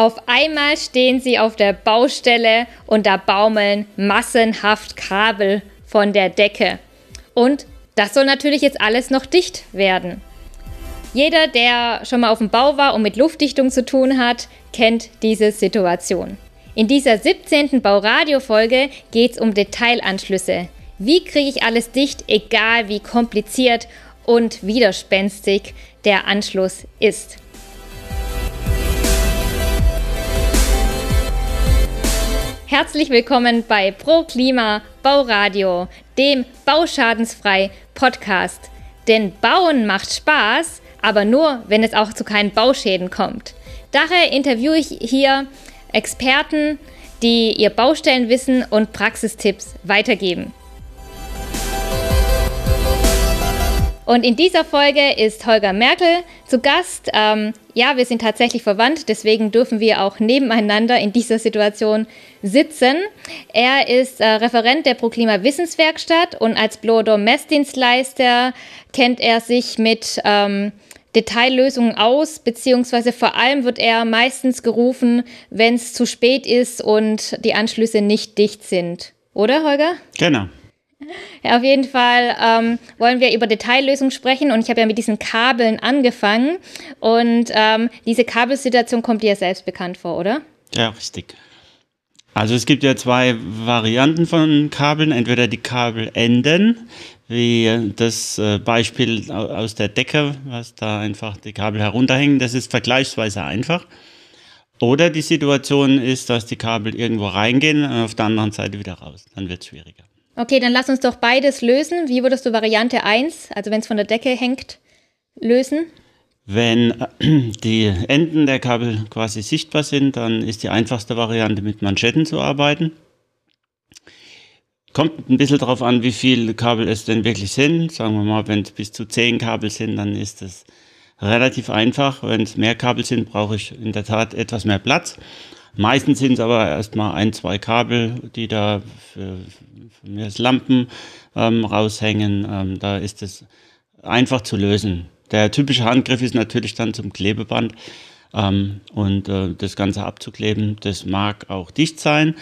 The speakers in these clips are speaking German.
Auf einmal stehen sie auf der Baustelle und da baumeln massenhaft Kabel von der Decke. Und das soll natürlich jetzt alles noch dicht werden. Jeder, der schon mal auf dem Bau war und mit Luftdichtung zu tun hat, kennt diese Situation. In dieser 17. Bauradio-Folge geht es um Detailanschlüsse. Wie kriege ich alles dicht, egal wie kompliziert und widerspenstig der Anschluss ist? Herzlich willkommen bei Pro Klima Bauradio, dem Bauschadensfrei Podcast. Denn Bauen macht Spaß, aber nur, wenn es auch zu keinen Bauschäden kommt. Daher interviewe ich hier Experten, die ihr Baustellenwissen und Praxistipps weitergeben. Und in dieser Folge ist Holger Merkel zu Gast. Ähm, ja, wir sind tatsächlich verwandt, deswegen dürfen wir auch nebeneinander in dieser Situation sitzen. Er ist äh, Referent der ProKlima Wissenswerkstatt und als Blower Messdienstleister kennt er sich mit ähm, Detaillösungen aus, beziehungsweise vor allem wird er meistens gerufen, wenn es zu spät ist und die Anschlüsse nicht dicht sind. Oder, Holger? Genau. Ja, auf jeden Fall ähm, wollen wir über Detaillösungen sprechen und ich habe ja mit diesen Kabeln angefangen und ähm, diese Kabelsituation kommt dir selbst bekannt vor, oder? Ja, richtig. Also es gibt ja zwei Varianten von Kabeln, entweder die Kabelenden, wie das äh, Beispiel aus der Decke, was da einfach die Kabel herunterhängen, das ist vergleichsweise einfach. Oder die Situation ist, dass die Kabel irgendwo reingehen und auf der anderen Seite wieder raus. Dann wird es schwieriger. Okay, dann lass uns doch beides lösen. Wie würdest du Variante 1, also wenn es von der Decke hängt, lösen? Wenn äh, die Enden der Kabel quasi sichtbar sind, dann ist die einfachste Variante mit Manschetten zu arbeiten. Kommt ein bisschen darauf an, wie viele Kabel es denn wirklich sind. Sagen wir mal, wenn es bis zu 10 Kabel sind, dann ist es relativ einfach. Wenn es mehr Kabel sind, brauche ich in der Tat etwas mehr Platz. Meistens sind es aber erstmal ein, zwei Kabel, die da für, für mir Lampen ähm, raushängen. Ähm, da ist es einfach zu lösen. Der typische Handgriff ist natürlich dann zum Klebeband ähm, und äh, das Ganze abzukleben. Das mag auch dicht sein,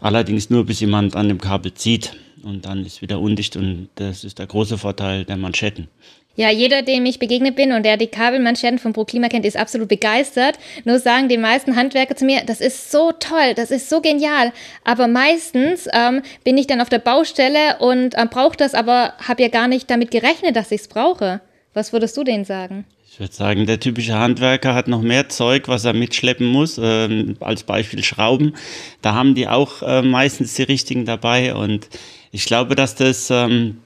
allerdings nur bis jemand an dem Kabel zieht und dann ist wieder undicht und das ist der große Vorteil der Manschetten. Ja, jeder, dem ich begegnet bin und der die Kabelmanschetten von ProKlima kennt, ist absolut begeistert. Nur sagen die meisten Handwerker zu mir, das ist so toll, das ist so genial. Aber meistens ähm, bin ich dann auf der Baustelle und ähm, brauche das, aber habe ja gar nicht damit gerechnet, dass ich es brauche. Was würdest du denen sagen? Ich würde sagen, der typische Handwerker hat noch mehr Zeug, was er mitschleppen muss. Ähm, als Beispiel Schrauben. Da haben die auch äh, meistens die richtigen dabei. Und ich glaube, dass das ähm,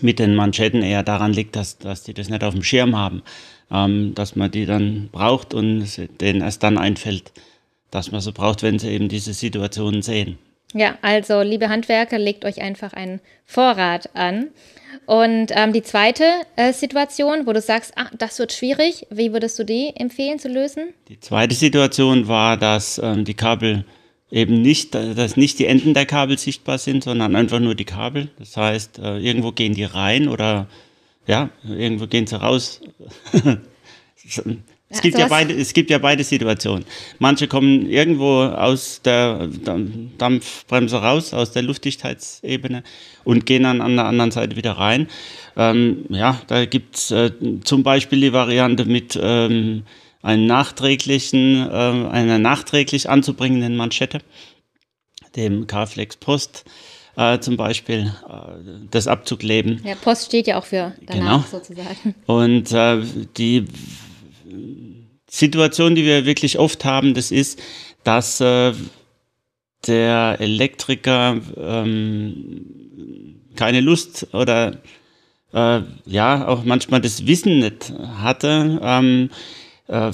mit den Manschetten eher daran liegt, dass, dass die das nicht auf dem Schirm haben. Ähm, dass man die dann braucht und denen erst dann einfällt, dass man sie braucht, wenn sie eben diese Situationen sehen. Ja, also liebe Handwerker, legt euch einfach einen Vorrat an. Und ähm, die zweite äh, Situation, wo du sagst, ah, das wird schwierig, wie würdest du die empfehlen zu lösen? Die zweite Situation war, dass ähm, die Kabel eben nicht, dass nicht die Enden der Kabel sichtbar sind, sondern einfach nur die Kabel. Das heißt, äh, irgendwo gehen die rein oder ja, irgendwo gehen sie raus. Es gibt, ja beide, es gibt ja beide Situationen. Manche kommen irgendwo aus der Dampfbremse raus, aus der Luftdichtheitsebene und gehen dann an der anderen Seite wieder rein. Ähm, ja, da gibt's äh, zum Beispiel die Variante mit ähm, einen nachträglichen, äh, einer nachträglich anzubringenden Manschette, dem Carflex Post. Äh, zum Beispiel äh, das Abzugleben. Ja, Post steht ja auch für danach genau. sozusagen. Und äh, die Situation, die wir wirklich oft haben, das ist, dass äh, der Elektriker ähm, keine Lust oder äh, ja auch manchmal das Wissen nicht hatte, ähm, äh,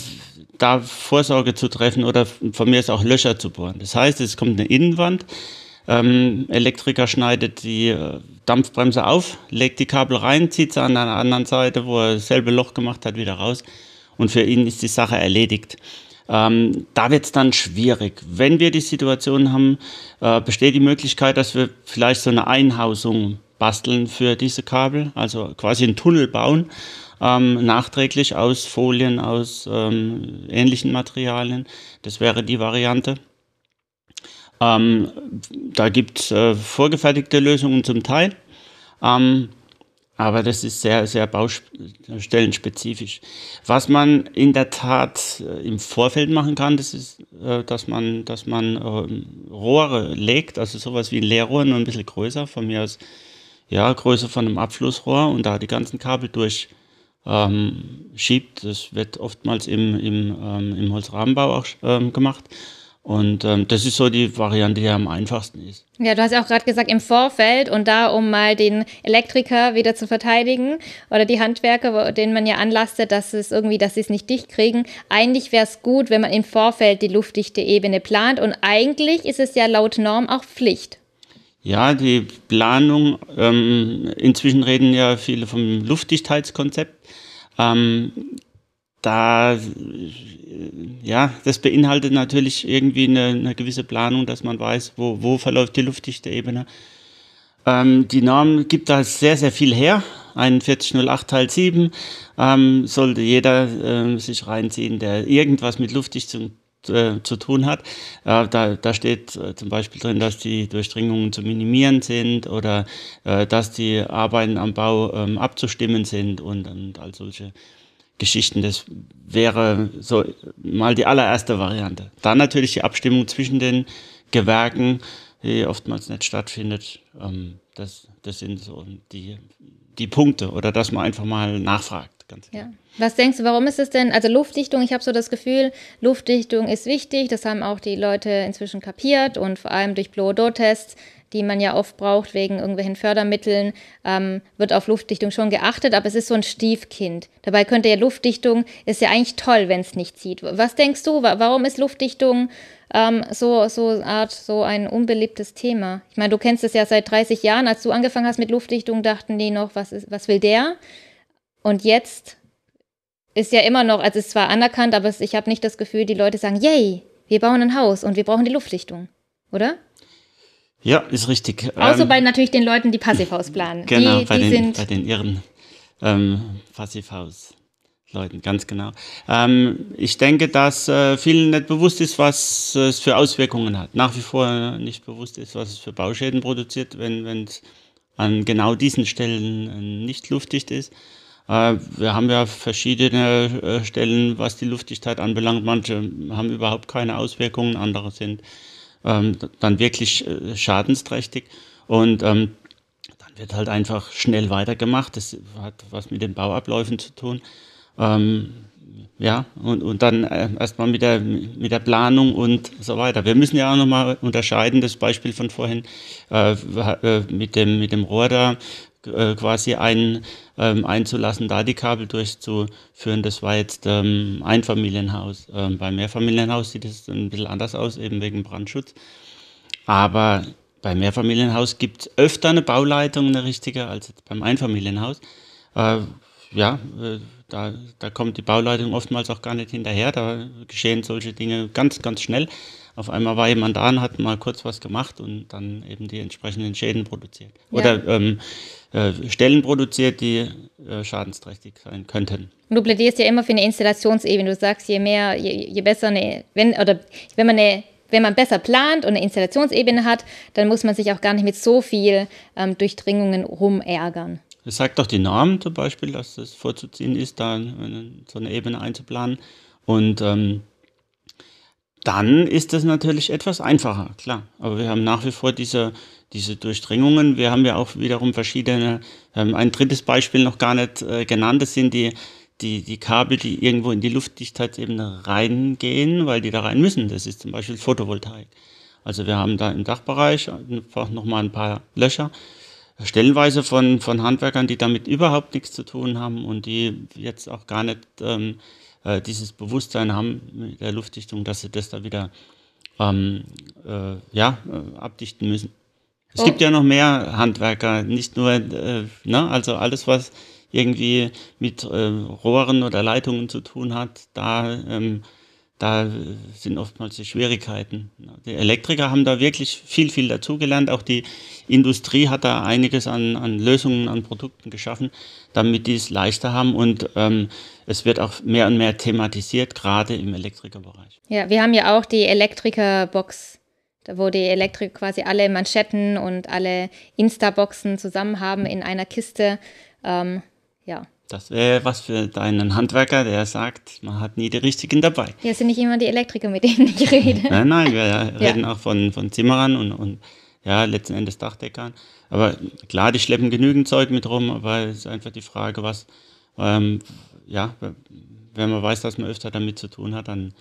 da Vorsorge zu treffen oder von mir ist auch Löcher zu bohren. Das heißt, es kommt eine Innenwand, ähm, Elektriker schneidet die äh, Dampfbremse auf, legt die Kabel rein, zieht sie an der anderen Seite, wo er dasselbe Loch gemacht hat, wieder raus und für ihn ist die Sache erledigt. Ähm, da wird es dann schwierig. Wenn wir die Situation haben, äh, besteht die Möglichkeit, dass wir vielleicht so eine Einhausung basteln für diese Kabel, also quasi einen Tunnel bauen, ähm, nachträglich aus Folien, aus ähm, ähnlichen Materialien. Das wäre die Variante. Ähm, da gibt es äh, vorgefertigte Lösungen zum Teil. Ähm, aber das ist sehr, sehr baustellenspezifisch. Was man in der Tat äh, im Vorfeld machen kann, das ist, äh, dass man, dass man äh, Rohre legt, also sowas wie ein Leerrohr, nur ein bisschen größer, von mir aus, ja, Größe von einem Abflussrohr und da die ganzen Kabel durch ähm, schiebt. Das wird oftmals im, im, ähm, im Holzrahmenbau auch ähm, gemacht. Und ähm, das ist so die Variante, die am einfachsten ist. Ja, du hast ja auch gerade gesagt, im Vorfeld und da, um mal den Elektriker wieder zu verteidigen oder die Handwerker, denen man ja anlastet, dass es irgendwie, dass sie es nicht dicht kriegen. Eigentlich wäre es gut, wenn man im Vorfeld die luftdichte Ebene plant und eigentlich ist es ja laut Norm auch Pflicht. Ja, die Planung, ähm, inzwischen reden ja viele vom Luftdichtheitskonzept. Ähm, da ja, das beinhaltet natürlich irgendwie eine, eine, gewisse Planung, dass man weiß, wo, wo verläuft die Luftdichteebene. Ähm, die Norm gibt da sehr, sehr viel her. 4108 Teil 7 ähm, sollte jeder äh, sich reinziehen, der irgendwas mit Luftdichtung äh, zu tun hat. Äh, da, da steht äh, zum Beispiel drin, dass die Durchdringungen zu minimieren sind oder äh, dass die Arbeiten am Bau ähm, abzustimmen sind und, und all solche Geschichten. Das wäre so mal die allererste Variante. Dann natürlich die Abstimmung zwischen den Gewerken, die oftmals nicht stattfindet. Ähm, das, das sind so die, die Punkte oder dass man einfach mal nachfragt. Ja. Was denkst du, warum ist es denn, also Luftdichtung, ich habe so das Gefühl, Luftdichtung ist wichtig, das haben auch die Leute inzwischen kapiert und vor allem durch Blow-Do-Tests die man ja oft braucht wegen irgendwelchen Fördermitteln, ähm, wird auf Luftdichtung schon geachtet, aber es ist so ein Stiefkind. Dabei könnte ja Luftdichtung, ist ja eigentlich toll, wenn es nicht zieht. Was denkst du, warum ist Luftdichtung ähm, so, so Art, so ein unbeliebtes Thema? Ich meine, du kennst es ja seit 30 Jahren. Als du angefangen hast mit Luftdichtung, dachten die noch, was, ist, was will der? Und jetzt ist ja immer noch, also es ist zwar anerkannt, aber ich habe nicht das Gefühl, die Leute sagen, yay, wir bauen ein Haus und wir brauchen die Luftdichtung, oder? Ja, ist richtig. Außer ähm, bei natürlich den Leuten, die Passivhaus planen. Genau, die, bei, die den, bei den irren ähm, Passivhaus-Leuten, ganz genau. Ähm, ich denke, dass äh, vielen nicht bewusst ist, was es für Auswirkungen hat. Nach wie vor nicht bewusst ist, was es für Bauschäden produziert, wenn es an genau diesen Stellen äh, nicht luftdicht ist. Äh, wir haben ja verschiedene äh, Stellen, was die Luftdichtheit anbelangt. Manche haben überhaupt keine Auswirkungen, andere sind ähm, dann wirklich äh, schadensträchtig. Und ähm, dann wird halt einfach schnell weitergemacht. Das hat was mit den Bauabläufen zu tun. Ähm, ja, und, und dann erstmal mit der, mit der Planung und so weiter. Wir müssen ja auch nochmal unterscheiden, das Beispiel von vorhin äh, mit, dem, mit dem Rohr da, äh, quasi ein, ähm, einzulassen, da die Kabel durchzuführen. Das war jetzt ähm, Einfamilienhaus. Ähm, beim Mehrfamilienhaus sieht es ein bisschen anders aus, eben wegen Brandschutz. Aber beim Mehrfamilienhaus gibt es öfter eine Bauleitung, eine richtige, als jetzt beim Einfamilienhaus. Äh, ja, äh, da, da kommt die Bauleitung oftmals auch gar nicht hinterher. Da geschehen solche Dinge ganz, ganz schnell. Auf einmal war jemand da und hat mal kurz was gemacht und dann eben die entsprechenden Schäden produziert. Ja. Oder ähm, äh, Stellen produziert, die äh, schadensträchtig sein könnten. Und du plädierst ja immer für eine Installationsebene. Du sagst, je mehr, je, je besser eine, wenn, oder wenn man eine wenn man besser plant und eine Installationsebene hat, dann muss man sich auch gar nicht mit so viel ähm, Durchdringungen rumärgern. Das sagt doch die Norm zum Beispiel, dass es vorzuziehen ist, da so eine Ebene einzuplanen. Und ähm, dann ist das natürlich etwas einfacher, klar. Aber wir haben nach wie vor diese, diese Durchdringungen. Wir haben ja auch wiederum verschiedene, ähm, ein drittes Beispiel noch gar nicht äh, genannt, das sind die, die, die Kabel, die irgendwo in die Luftdichtheitsebene reingehen, weil die da rein müssen. Das ist zum Beispiel Photovoltaik. Also wir haben da im Dachbereich einfach nochmal ein paar Löcher, stellenweise von, von Handwerkern, die damit überhaupt nichts zu tun haben und die jetzt auch gar nicht ähm, äh, dieses Bewusstsein haben mit der Luftdichtung, dass sie das da wieder ähm, äh, ja, äh, abdichten müssen. Es oh. gibt ja noch mehr Handwerker, nicht nur, äh, ne, also alles, was irgendwie mit äh, Rohren oder Leitungen zu tun hat, da, ähm, da sind oftmals die Schwierigkeiten. Die Elektriker haben da wirklich viel, viel dazugelernt. Auch die Industrie hat da einiges an, an Lösungen, an Produkten geschaffen, damit die es leichter haben. Und ähm, es wird auch mehr und mehr thematisiert, gerade im Elektrikerbereich. Ja, wir haben ja auch die Elektrikerbox wo die Elektriker quasi alle Manschetten und alle Insta-Boxen zusammen haben in einer Kiste. Ähm. Das wäre was für deinen Handwerker, der sagt, man hat nie die richtigen dabei. Ja, sind nicht immer die Elektriker, mit denen ich rede. Nein, nein, wir ja. reden auch von, von Zimmerern und, und ja, letzten Endes Dachdeckern. Aber klar, die schleppen genügend Zeug mit rum, aber es ist einfach die Frage, was, ähm, ja, wenn man weiß, dass man öfter damit zu tun hat, dann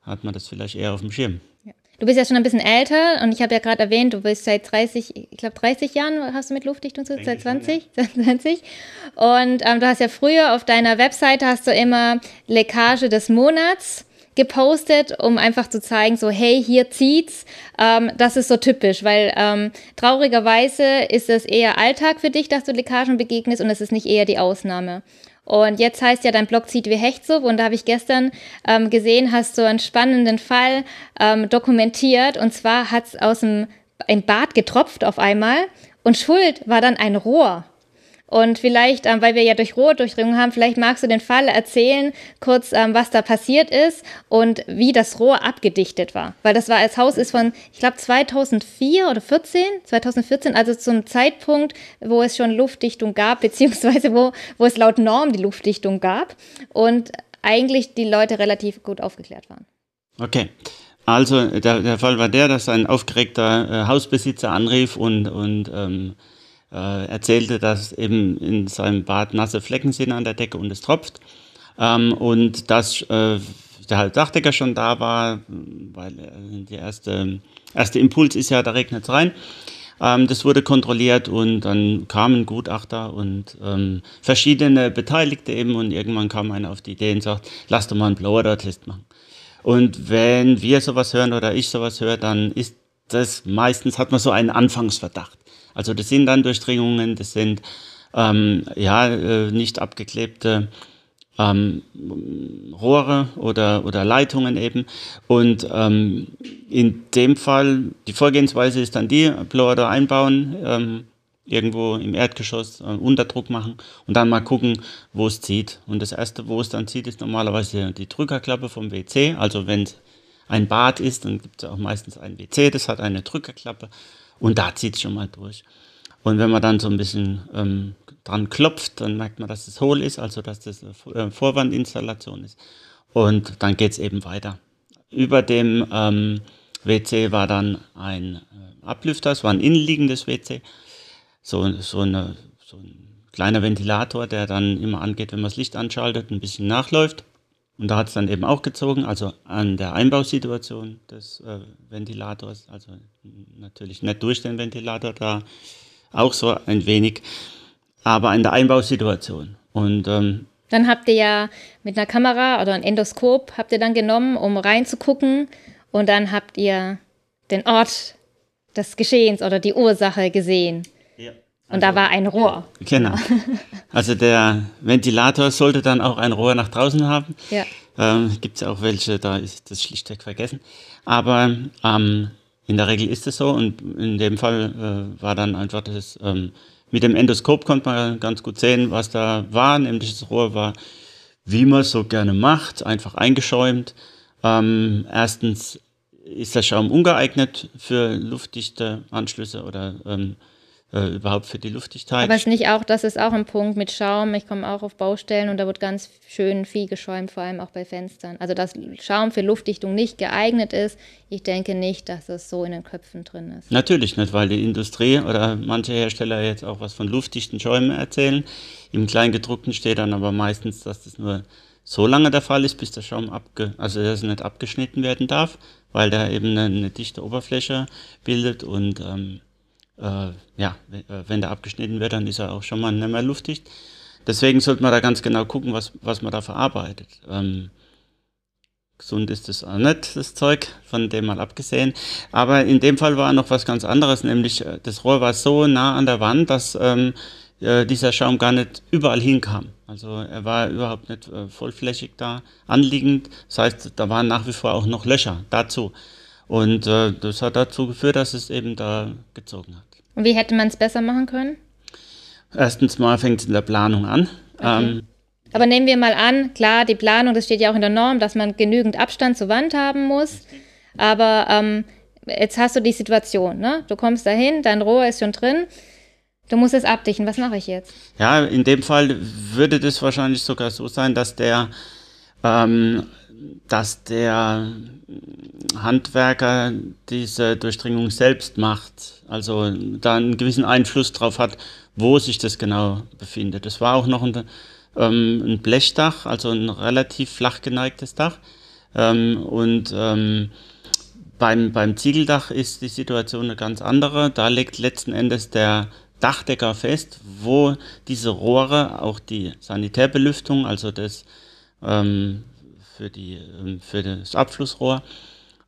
hat man das vielleicht eher auf dem Schirm. Ja. Du bist ja schon ein bisschen älter und ich habe ja gerade erwähnt, du bist seit 30, ich glaube 30 Jahren hast du mit Luftdichtung zu, seit 20, ja. 20. Und ähm, du hast ja früher auf deiner Webseite hast du immer Leckage des Monats gepostet, um einfach zu zeigen, so hey, hier zieht's. Ähm, das ist so typisch, weil ähm, traurigerweise ist es eher Alltag für dich, dass du Leckagen begegnest und es ist nicht eher die Ausnahme. Und jetzt heißt ja dein Blog zieht wie Hechtsub und da habe ich gestern ähm, gesehen, hast du einen spannenden Fall ähm, dokumentiert. Und zwar hat es aus dem ein Bad getropft auf einmal. Und Schuld war dann ein Rohr. Und vielleicht, ähm, weil wir ja durch Rohrdurchdringung haben, vielleicht magst du den Fall erzählen, kurz, ähm, was da passiert ist und wie das Rohr abgedichtet war. Weil das war, das Haus ist von, ich glaube, 2004 oder 14, 2014, also zum Zeitpunkt, wo es schon Luftdichtung gab, beziehungsweise wo, wo es laut Norm die Luftdichtung gab und eigentlich die Leute relativ gut aufgeklärt waren. Okay. Also der, der Fall war der, dass ein aufgeregter äh, Hausbesitzer anrief und, und ähm, äh, erzählte, dass eben in seinem Bad nasse Flecken sind an der Decke und es tropft. Ähm, und dass äh, der Dachdecker schon da war, weil der erste, erste Impuls ist ja, da regnet es rein. Ähm, das wurde kontrolliert und dann kamen Gutachter und ähm, verschiedene Beteiligte eben und irgendwann kam einer auf die Idee und sagt, lass doch mal einen Blower-Test machen. Und wenn wir sowas hören oder ich sowas höre, dann ist das meistens, hat man so einen Anfangsverdacht. Also das sind dann Durchdringungen, das sind ähm, ja äh, nicht abgeklebte ähm, Rohre oder, oder Leitungen eben. Und ähm, in dem Fall, die Vorgehensweise ist dann die, Blower einbauen, ähm, irgendwo im Erdgeschoss äh, Unterdruck machen und dann mal gucken, wo es zieht. Und das erste, wo es dann zieht, ist normalerweise die Drückerklappe vom WC. Also wenn es ein Bad ist, dann gibt es auch meistens ein WC, das hat eine Drückerklappe. Und da zieht es schon mal durch. Und wenn man dann so ein bisschen ähm, dran klopft, dann merkt man, dass es hohl ist, also dass das eine äh, Vorwandinstallation ist. Und dann geht es eben weiter. Über dem ähm, WC war dann ein äh, Ablüfter, es war ein innenliegendes WC, so, so, eine, so ein kleiner Ventilator, der dann immer angeht, wenn man das Licht anschaltet, ein bisschen nachläuft. Und da hat es dann eben auch gezogen, also an der Einbausituation des äh, Ventilators, also natürlich nicht durch den Ventilator, da auch so ein wenig, aber an der Einbausituation. Und ähm, dann habt ihr ja mit einer Kamera oder ein Endoskop habt ihr dann genommen, um reinzugucken und dann habt ihr den Ort des Geschehens oder die Ursache gesehen. Und da war ein Rohr. Genau. Also der Ventilator sollte dann auch ein Rohr nach draußen haben. Ja. Ähm, Gibt es auch welche, da ist das schlichtweg vergessen. Aber ähm, in der Regel ist es so und in dem Fall äh, war dann einfach das, ähm, mit dem Endoskop konnte man ganz gut sehen, was da war. Nämlich das Rohr war, wie man es so gerne macht, einfach eingeschäumt. Ähm, erstens ist der Schaum ungeeignet für luftdichte Anschlüsse oder ähm, äh, überhaupt für die Luftdichtheit. Aber es ist nicht auch, das ist auch ein Punkt mit Schaum. Ich komme auch auf Baustellen und da wird ganz schön viel geschäumt, vor allem auch bei Fenstern. Also dass Schaum für Luftdichtung nicht geeignet ist, ich denke nicht, dass es so in den Köpfen drin ist. Natürlich nicht, weil die Industrie oder manche Hersteller jetzt auch was von luftdichten Schäumen erzählen. Im Kleingedruckten steht dann aber meistens, dass das nur so lange der Fall ist, bis der Schaum abge also dass nicht abgeschnitten werden darf, weil der eben eine, eine dichte Oberfläche bildet und ähm, äh, ja, äh, wenn der abgeschnitten wird, dann ist er auch schon mal nicht mehr luftdicht. Deswegen sollte man da ganz genau gucken, was, was man da verarbeitet. Ähm, gesund ist das auch nicht, das Zeug, von dem mal abgesehen. Aber in dem Fall war noch was ganz anderes, nämlich äh, das Rohr war so nah an der Wand, dass ähm, äh, dieser Schaum gar nicht überall hinkam. Also er war überhaupt nicht äh, vollflächig da anliegend. Das heißt, da waren nach wie vor auch noch Löcher dazu. Und äh, das hat dazu geführt, dass es eben da gezogen hat. Und wie hätte man es besser machen können? Erstens mal fängt es in der Planung an. Okay. Ähm, aber nehmen wir mal an, klar, die Planung, das steht ja auch in der Norm, dass man genügend Abstand zur Wand haben muss. Aber ähm, jetzt hast du die Situation, ne? Du kommst dahin, dein Rohr ist schon drin. Du musst es abdichten. Was mache ich jetzt? Ja, in dem Fall würde das wahrscheinlich sogar so sein, dass der, ähm, dass der Handwerker diese Durchdringung selbst macht. Also da einen gewissen Einfluss drauf hat, wo sich das genau befindet. Das war auch noch ein, ähm, ein Blechdach, also ein relativ flach geneigtes Dach. Ähm, und ähm, beim, beim Ziegeldach ist die Situation eine ganz andere. Da legt letzten Endes der Dachdecker fest, wo diese Rohre, auch die Sanitärbelüftung, also das ähm, für, die, ähm, für das Abflussrohr,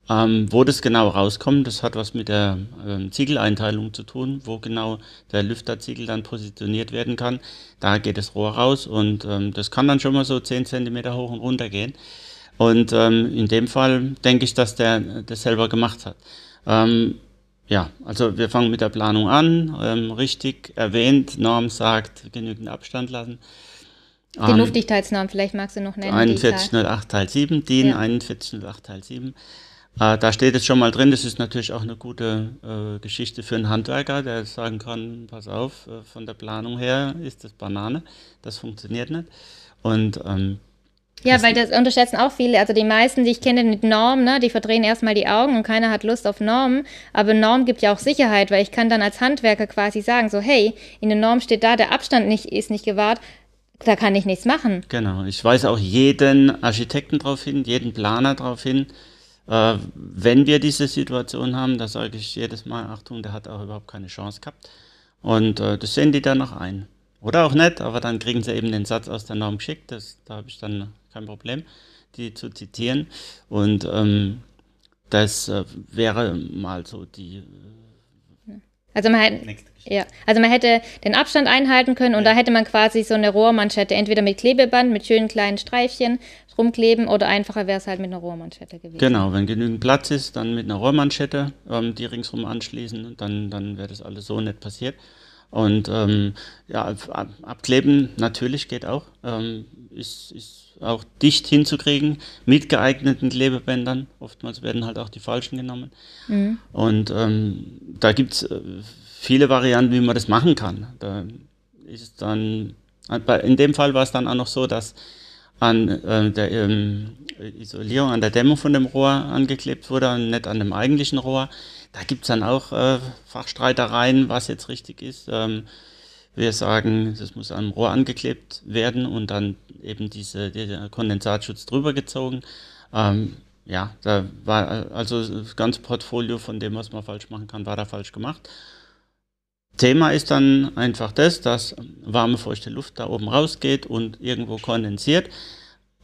ähm, wo das genau rauskommt, das hat was mit der ähm, Ziegeleinteilung zu tun, wo genau der Lüfterziegel dann positioniert werden kann. Da geht das Rohr raus und ähm, das kann dann schon mal so 10 cm hoch und runter gehen. Und ähm, in dem Fall denke ich, dass der das selber gemacht hat. Ähm, ja, also wir fangen mit der Planung an. Richtig erwähnt, Norm sagt, genügend Abstand lassen. Die ähm, Luftdichtheitsnorm, vielleicht magst du noch nennen. 4108 Teil 7, DIN ja. 4108 Teil 7. Äh, da steht es schon mal drin, das ist natürlich auch eine gute äh, Geschichte für einen Handwerker, der sagen kann, pass auf, äh, von der Planung her ist das Banane, das funktioniert nicht. Und ähm, ja, weil das unterschätzen auch viele. Also die meisten, die ich kenne mit Norm, ne, die verdrehen erstmal die Augen und keiner hat Lust auf Normen. Aber Norm gibt ja auch Sicherheit, weil ich kann dann als Handwerker quasi sagen, so hey, in der Norm steht da, der Abstand nicht, ist nicht gewahrt, da kann ich nichts machen. Genau, ich weise auch jeden Architekten darauf hin, jeden Planer darauf hin, äh, wenn wir diese Situation haben, da sage ich jedes Mal, Achtung, der hat auch überhaupt keine Chance gehabt. Und äh, das sehen die dann noch ein. Oder auch nicht, aber dann kriegen sie eben den Satz aus der Norm geschickt. Das, da habe ich dann kein Problem, die zu zitieren. Und ähm, das äh, wäre mal so die. Also man, hätte, ja, also man hätte den Abstand einhalten können und ja. da hätte man quasi so eine Rohrmanschette, entweder mit Klebeband, mit schönen kleinen Streifchen rumkleben oder einfacher wäre es halt mit einer Rohrmanschette gewesen. Genau, wenn genügend Platz ist, dann mit einer Rohrmanschette ähm, die ringsrum anschließen, dann, dann wäre das alles so nicht passiert. Und ähm, ja, abkleben natürlich geht auch. Ähm, ist, ist auch dicht hinzukriegen mit geeigneten Klebebändern. Oftmals werden halt auch die falschen genommen. Mhm. Und ähm, da gibt es äh, viele Varianten, wie man das machen kann. Da ist dann, in dem Fall war es dann auch noch so, dass an äh, der ähm, Isolierung, an der Dämmung von dem Rohr angeklebt wurde und nicht an dem eigentlichen Rohr. Da gibt es dann auch äh, Fachstreitereien, was jetzt richtig ist. Ähm, wir sagen, das muss am Rohr angeklebt werden und dann eben diese, dieser Kondensatschutz drüber gezogen. Ähm, ja, da war also das ganze Portfolio von dem, was man falsch machen kann, war da falsch gemacht. Thema ist dann einfach das, dass warme, feuchte Luft da oben rausgeht und irgendwo kondensiert.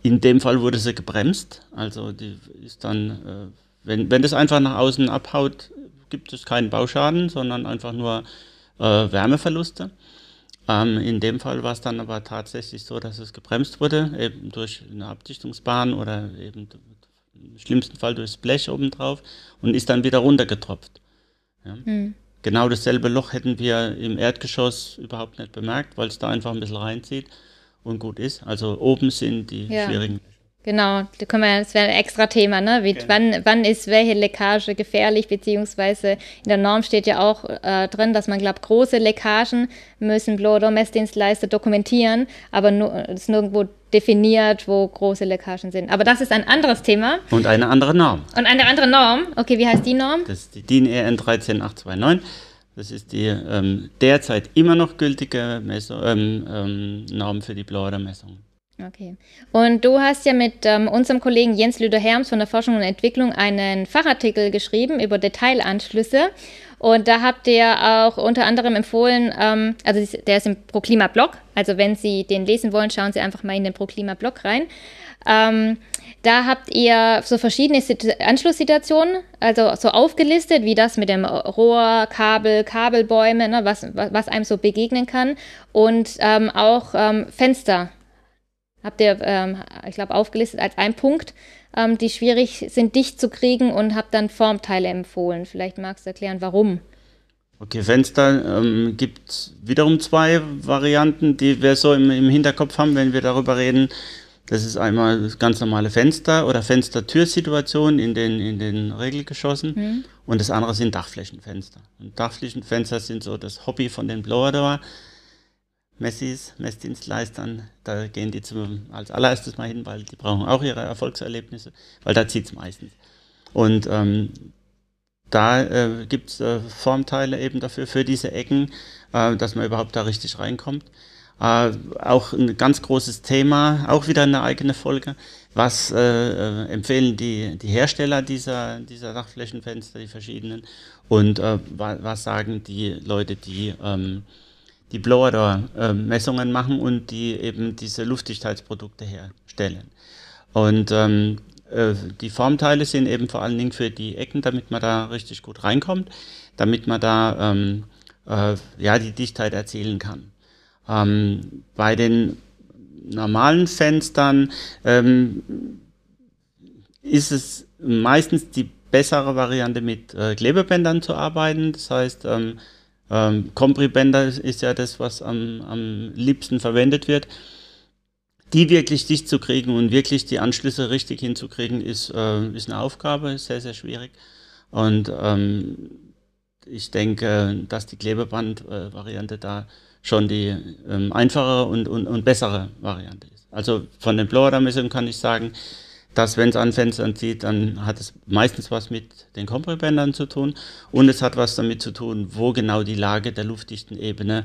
In dem Fall wurde sie gebremst. Also die ist dann, äh, wenn, wenn das einfach nach außen abhaut, gibt es keinen Bauschaden, sondern einfach nur äh, Wärmeverluste. Ähm, in dem Fall war es dann aber tatsächlich so, dass es gebremst wurde, eben durch eine Abdichtungsbahn oder eben im schlimmsten Fall durchs Blech obendrauf und ist dann wieder runtergetropft. Ja. Mhm. Genau dasselbe Loch hätten wir im Erdgeschoss überhaupt nicht bemerkt, weil es da einfach ein bisschen reinzieht und gut ist. Also oben sind die ja. schwierigen Genau, da können wir, das wäre ein extra Thema, ne? Wie, genau. wann, wann ist welche Leckage gefährlich, beziehungsweise in der Norm steht ja auch äh, drin, dass man glaubt, große Leckagen müssen oder Messdienstleister dokumentieren, aber es ist nirgendwo definiert, wo große Leckagen sind. Aber das ist ein anderes Thema. Und eine andere Norm. Und eine andere Norm. Okay, wie heißt die Norm? Das ist die DIN EN 13829. Das ist die ähm, derzeit immer noch gültige Messung, ähm, ähm, Norm für die Blow-oder-Messung. Okay. Und du hast ja mit ähm, unserem Kollegen Jens Lüder-Herms von der Forschung und Entwicklung einen Fachartikel geschrieben über Detailanschlüsse. Und da habt ihr auch unter anderem empfohlen, ähm, also der ist im ProKlima-Blog, also wenn Sie den lesen wollen, schauen Sie einfach mal in den ProKlima-Blog rein. Ähm, da habt ihr so verschiedene Anschlusssituationen, also so aufgelistet, wie das mit dem Rohr, Kabel, Kabelbäume, ne, was, was einem so begegnen kann und ähm, auch ähm, Fenster habt ihr, ähm, ich glaube, aufgelistet als ein Punkt, ähm, die schwierig sind, dicht zu kriegen und habt dann Formteile empfohlen. Vielleicht magst du erklären, warum. Okay, Fenster ähm, gibt wiederum zwei Varianten, die wir so im, im Hinterkopf haben, wenn wir darüber reden. Das ist einmal das ganz normale Fenster oder Fenstertürsituation in den, in den Regelgeschossen. Mhm. Und das andere sind Dachflächenfenster. Und Dachflächenfenster sind so das Hobby von den Blower Door. Messis, Messdienstleistern, da gehen die zum, als allererstes mal hin, weil die brauchen auch ihre Erfolgserlebnisse, weil da zieht es meistens. Und ähm, da äh, gibt es äh, Formteile eben dafür, für diese Ecken, äh, dass man überhaupt da richtig reinkommt. Äh, auch ein ganz großes Thema, auch wieder eine eigene Folge. Was äh, äh, empfehlen die, die Hersteller dieser, dieser Dachflächenfenster, die verschiedenen? Und äh, was, sagen die Leute, die ähm, die Blower-Messungen äh, machen und die eben diese Luftdichtheitsprodukte herstellen? Und ähm, äh, die Formteile sind eben vor allen Dingen für die Ecken, damit man da richtig gut reinkommt, damit man da ähm, äh, ja, die Dichtheit erzielen kann. Ähm, bei den normalen Fenstern ähm, ist es meistens die bessere Variante mit äh, Klebebändern zu arbeiten. Das heißt, ähm, Compribänder ist ja das, was am, am liebsten verwendet wird die wirklich dicht zu kriegen und wirklich die Anschlüsse richtig hinzukriegen, ist, äh, ist eine Aufgabe, ist sehr, sehr schwierig. Und ähm, ich denke, dass die Klebeband-Variante da schon die ähm, einfachere und, und, und bessere Variante ist. Also von den Blower-Messungen kann ich sagen, dass wenn es an Fenstern zieht, dann hat es meistens was mit den Kompribändern zu tun und es hat was damit zu tun, wo genau die Lage der luftdichten Ebene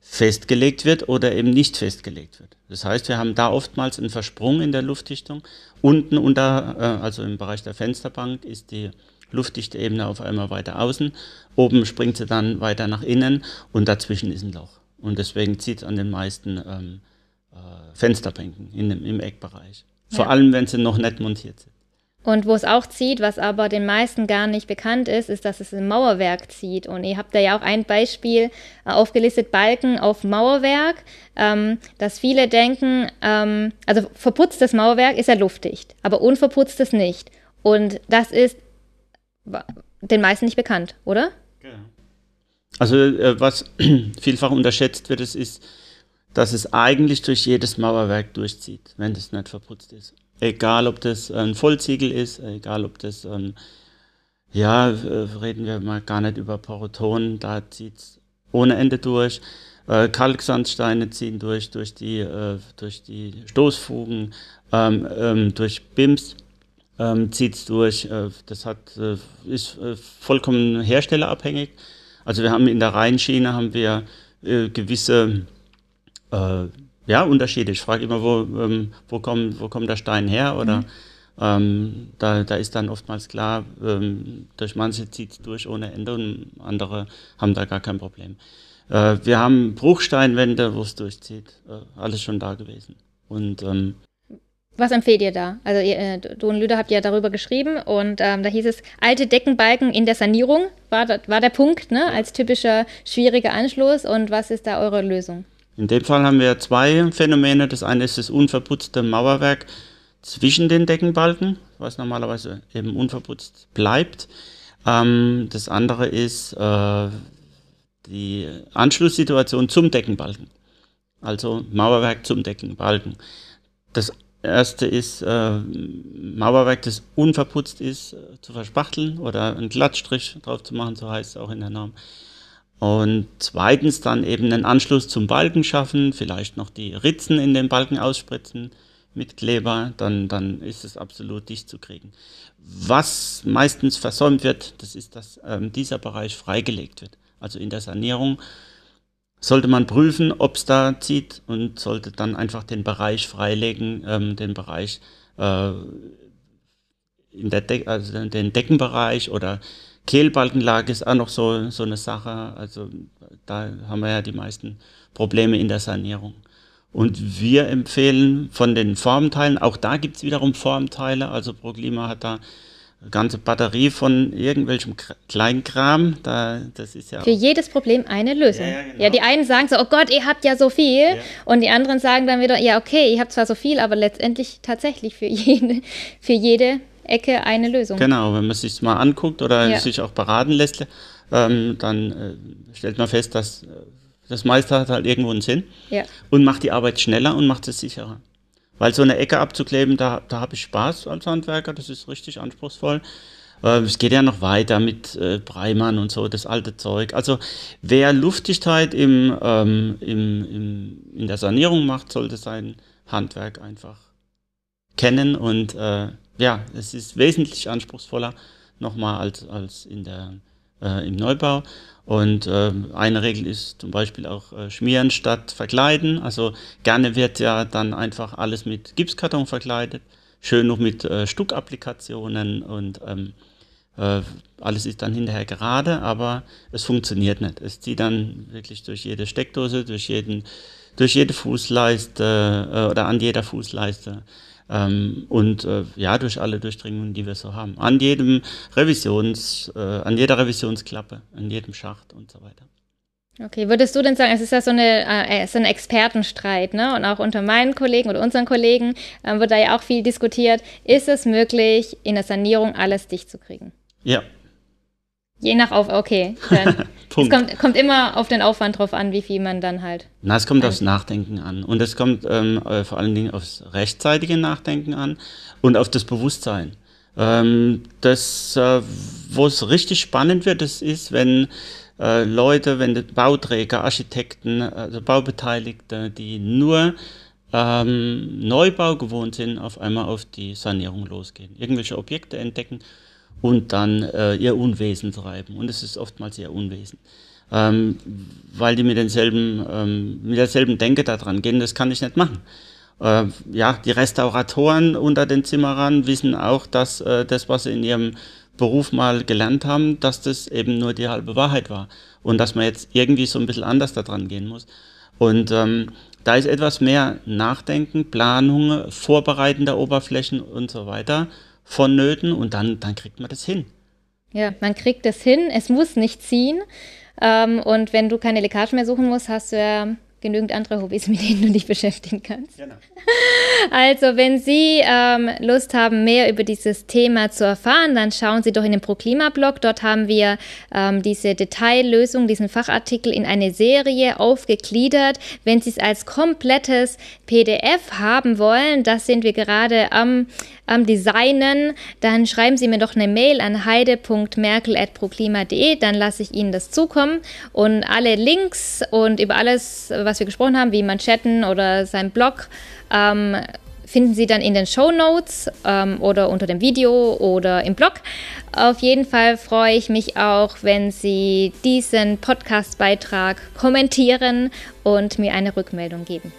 festgelegt wird oder eben nicht festgelegt wird. Das heißt, wir haben da oftmals einen Versprung in der Luftdichtung. Unten unter, äh, also im Bereich der Fensterbank, ist die luftdichte Ebene auf einmal weiter außen. Oben springt sie dann weiter nach innen und dazwischen ist ein Loch. Und deswegen zieht es an den meisten ähm, äh, Fensterbänken in dem, im Eckbereich. Vor ja. allem, wenn sie noch nicht montiert sind. Und wo es auch zieht, was aber den meisten gar nicht bekannt ist, ist, dass es im Mauerwerk zieht. Und ihr habt da ja auch ein Beispiel äh, aufgelistet, Balken auf Mauerwerk, ähm, dass viele denken, ähm, also verputztes Mauerwerk ist ja luftdicht, aber unverputztes nicht. Und das ist den meisten nicht bekannt, oder? Genau. Also äh, was vielfach unterschätzt wird, ist, dass es eigentlich durch jedes Mauerwerk durchzieht, wenn es nicht verputzt ist. Egal, ob das ein Vollziegel ist, egal, ob das, ähm, ja, äh, reden wir mal gar nicht über Poroton, da zieht es ohne Ende durch. Äh, Kalksandsteine ziehen durch, durch die, äh, durch die Stoßfugen, ähm, ähm, durch BIMS ähm, zieht es durch. Das hat, ist vollkommen herstellerabhängig. Also wir haben in der Rheinschiene haben wir gewisse äh, ja, Unterschiede. Ich frage immer, wo, ähm, wo, kommt, wo kommt der Stein her? Oder mhm. ähm, da, da ist dann oftmals klar, ähm, durch manche zieht es durch ohne Ende und andere haben da gar kein Problem. Äh, wir haben Bruchsteinwände, wo es durchzieht. Äh, alles schon da gewesen. Und ähm, was empfehlt ihr da? Also ihr, äh, du und Lüder habt ja darüber geschrieben und ähm, da hieß es, alte Deckenbalken in der Sanierung war, war der Punkt, ne? als typischer schwieriger Anschluss. Und was ist da eure Lösung? In dem Fall haben wir zwei Phänomene. Das eine ist das unverputzte Mauerwerk zwischen den Deckenbalken, was normalerweise eben unverputzt bleibt. Ähm, das andere ist äh, die Anschlusssituation zum Deckenbalken. Also Mauerwerk zum Deckenbalken. Das erste ist äh, Mauerwerk, das unverputzt ist, äh, zu verspachteln oder einen Glattstrich drauf zu machen, so heißt es auch in der Norm. Und zweitens dann eben einen Anschluss zum Balken schaffen, vielleicht noch die Ritzen in den Balken ausspritzen mit Kleber, dann, dann ist es absolut dicht zu kriegen. Was meistens versäumt wird, das ist, dass ähm, dieser Bereich freigelegt wird. Also in der Sanierung sollte man prüfen, ob es da zieht und sollte dann einfach den Bereich freilegen, ähm, den Bereich äh, in der De also den Deckenbereich oder Kehlbalkenlage ist auch noch so, so eine Sache. Also da haben wir ja die meisten Probleme in der Sanierung. Und wir empfehlen von den Formteilen, auch da gibt es wiederum Formteile. Also ProKlima hat da ganze Batterie von irgendwelchem Kleinkram. Da, das ist ja Für jedes Problem eine Lösung. Ja, ja, genau. ja, die einen sagen so, oh Gott, ihr habt ja so viel. Ja. Und die anderen sagen dann wieder, ja, okay, ihr habt zwar so viel, aber letztendlich tatsächlich für jede, für jede Ecke eine Lösung. Genau, wenn man sich mal anguckt oder sich auch beraten lässt, ähm, dann äh, stellt man fest, dass äh, das meiste hat halt irgendwo einen Sinn und macht die Arbeit schneller und macht es sicherer. Weil so eine Ecke abzukleben, da, da habe ich Spaß als Handwerker, das ist richtig anspruchsvoll. Äh, es geht ja noch weiter mit äh, Breimann und so, das alte Zeug. Also wer Luftigkeit im, ähm, im, im, in der Sanierung macht, sollte sein Handwerk einfach kennen. Und äh, ja, es ist wesentlich anspruchsvoller nochmal als, als in der, äh, im Neubau. Und äh, eine Regel ist zum Beispiel auch äh, schmieren statt verkleiden. Also gerne wird ja dann einfach alles mit Gipskarton verkleidet, schön noch mit äh, Stuckapplikationen und ähm, äh, alles ist dann hinterher gerade, aber es funktioniert nicht. Es zieht dann wirklich durch jede Steckdose, durch jeden, durch jede Fußleiste äh, oder an jeder Fußleiste ähm, und äh, ja, durch alle Durchdringungen, die wir so haben. An jedem Revisions, äh, an jeder Revisionsklappe, an jedem Schacht und so weiter. Okay, würdest du denn sagen, es ist ja so, eine, äh, so ein Expertenstreit, ne? Und auch unter meinen Kollegen oder unseren Kollegen äh, wird da ja auch viel diskutiert. Ist es möglich, in der Sanierung alles dicht zu kriegen? Ja, Je nach auf, okay. Es kommt, kommt, immer auf den Aufwand drauf an, wie viel man dann halt. Na, es kommt aufs Nachdenken an. Und es kommt ähm, äh, vor allen Dingen aufs rechtzeitige Nachdenken an und auf das Bewusstsein. Ähm, das, äh, wo es richtig spannend wird, das ist, wenn äh, Leute, wenn Bauträger, Architekten, also Baubeteiligte, die nur ähm, Neubau gewohnt sind, auf einmal auf die Sanierung losgehen. Irgendwelche Objekte entdecken und dann äh, ihr Unwesen treiben. Und es ist oftmals ihr Unwesen. Ähm, weil die mit denselben, ähm, mit derselben Denke daran gehen, das kann ich nicht machen. Äh, ja, die Restauratoren unter den Zimmerern wissen auch, dass äh, das, was sie in ihrem Beruf mal gelernt haben, dass das eben nur die halbe Wahrheit war. Und dass man jetzt irgendwie so ein bisschen anders daran gehen muss. Und ähm, da ist etwas mehr Nachdenken, Planung, Vorbereiten der Oberflächen und so weiter vonnöten und dann, dann kriegt man das hin. Ja, man kriegt es hin. Es muss nicht ziehen. Ähm, und wenn du keine Leckagen mehr suchen musst, hast du ja genügend andere Hobbys, mit denen du dich beschäftigen kannst. Genau. Also, wenn Sie ähm, Lust haben, mehr über dieses Thema zu erfahren, dann schauen Sie doch in den ProKlima-Blog. Dort haben wir ähm, diese Detaillösung, diesen Fachartikel in eine Serie aufgegliedert. Wenn Sie es als komplettes PDF haben wollen, das sind wir gerade am am Designen, dann schreiben Sie mir doch eine Mail an heide.merkel.proklima.de, dann lasse ich Ihnen das zukommen und alle Links und über alles, was wir gesprochen haben, wie Manschetten oder sein Blog, ähm, finden Sie dann in den Show Notes ähm, oder unter dem Video oder im Blog. Auf jeden Fall freue ich mich auch, wenn Sie diesen Podcast-Beitrag kommentieren und mir eine Rückmeldung geben.